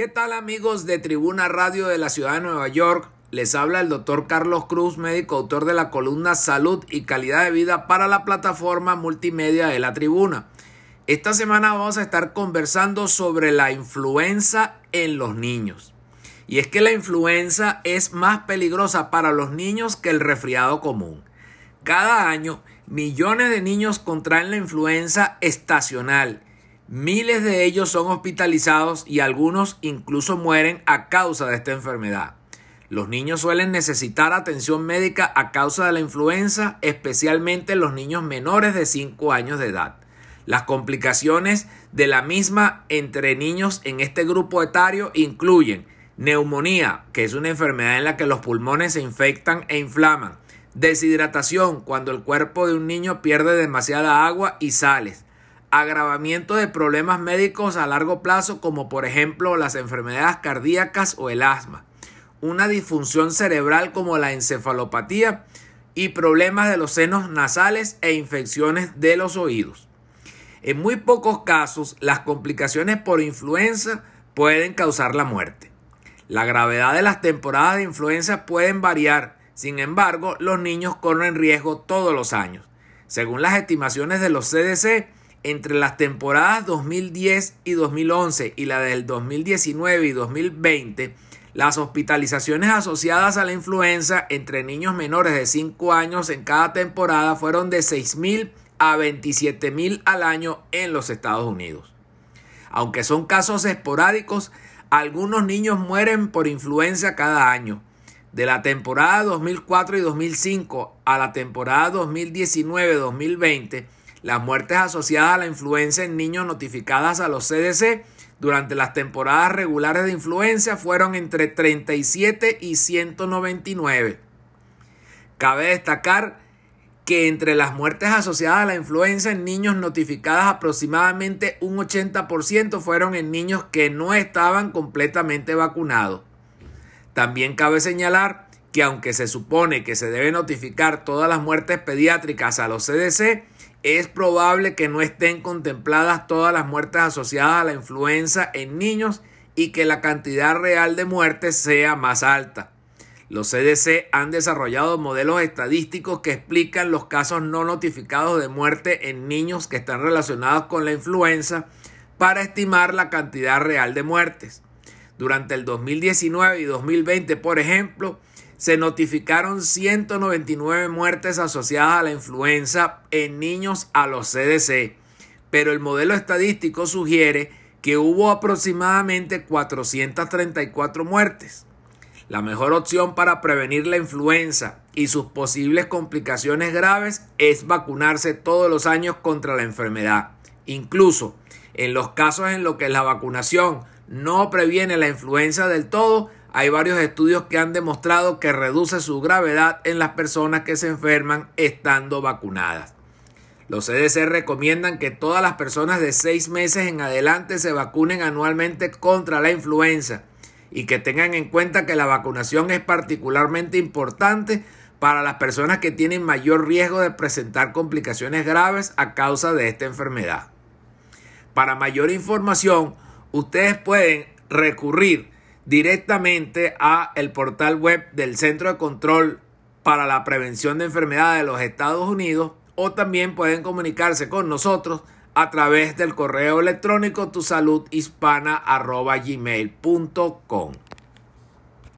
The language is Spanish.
¿Qué tal amigos de Tribuna Radio de la Ciudad de Nueva York? Les habla el doctor Carlos Cruz, médico autor de la columna Salud y Calidad de Vida para la plataforma multimedia de la Tribuna. Esta semana vamos a estar conversando sobre la influenza en los niños. Y es que la influenza es más peligrosa para los niños que el resfriado común. Cada año, millones de niños contraen la influenza estacional Miles de ellos son hospitalizados y algunos incluso mueren a causa de esta enfermedad. Los niños suelen necesitar atención médica a causa de la influenza, especialmente los niños menores de 5 años de edad. Las complicaciones de la misma entre niños en este grupo etario incluyen neumonía, que es una enfermedad en la que los pulmones se infectan e inflaman, deshidratación, cuando el cuerpo de un niño pierde demasiada agua y sales, agravamiento de problemas médicos a largo plazo como por ejemplo las enfermedades cardíacas o el asma, una disfunción cerebral como la encefalopatía y problemas de los senos nasales e infecciones de los oídos. En muy pocos casos las complicaciones por influenza pueden causar la muerte. La gravedad de las temporadas de influenza pueden variar, sin embargo los niños corren riesgo todos los años. Según las estimaciones de los CDC, entre las temporadas 2010 y 2011 y la del 2019 y 2020, las hospitalizaciones asociadas a la influenza entre niños menores de 5 años en cada temporada fueron de 6.000 a 27.000 al año en los Estados Unidos. Aunque son casos esporádicos, algunos niños mueren por influenza cada año. De la temporada 2004 y 2005 a la temporada 2019-2020, las muertes asociadas a la influenza en niños notificadas a los CDC durante las temporadas regulares de influenza fueron entre 37 y 199. Cabe destacar que entre las muertes asociadas a la influenza en niños notificadas aproximadamente un 80% fueron en niños que no estaban completamente vacunados. También cabe señalar que aunque se supone que se debe notificar todas las muertes pediátricas a los CDC, es probable que no estén contempladas todas las muertes asociadas a la influenza en niños y que la cantidad real de muertes sea más alta. Los CDC han desarrollado modelos estadísticos que explican los casos no notificados de muerte en niños que están relacionados con la influenza para estimar la cantidad real de muertes. Durante el 2019 y 2020, por ejemplo, se notificaron 199 muertes asociadas a la influenza en niños a los CDC, pero el modelo estadístico sugiere que hubo aproximadamente 434 muertes. La mejor opción para prevenir la influenza y sus posibles complicaciones graves es vacunarse todos los años contra la enfermedad. Incluso en los casos en los que la vacunación no previene la influenza del todo, hay varios estudios que han demostrado que reduce su gravedad en las personas que se enferman estando vacunadas. Los CDC recomiendan que todas las personas de seis meses en adelante se vacunen anualmente contra la influenza y que tengan en cuenta que la vacunación es particularmente importante para las personas que tienen mayor riesgo de presentar complicaciones graves a causa de esta enfermedad. Para mayor información, ustedes pueden recurrir directamente a el portal web del Centro de Control para la Prevención de Enfermedades de los Estados Unidos o también pueden comunicarse con nosotros a través del correo electrónico tusaludhispana.gmail.com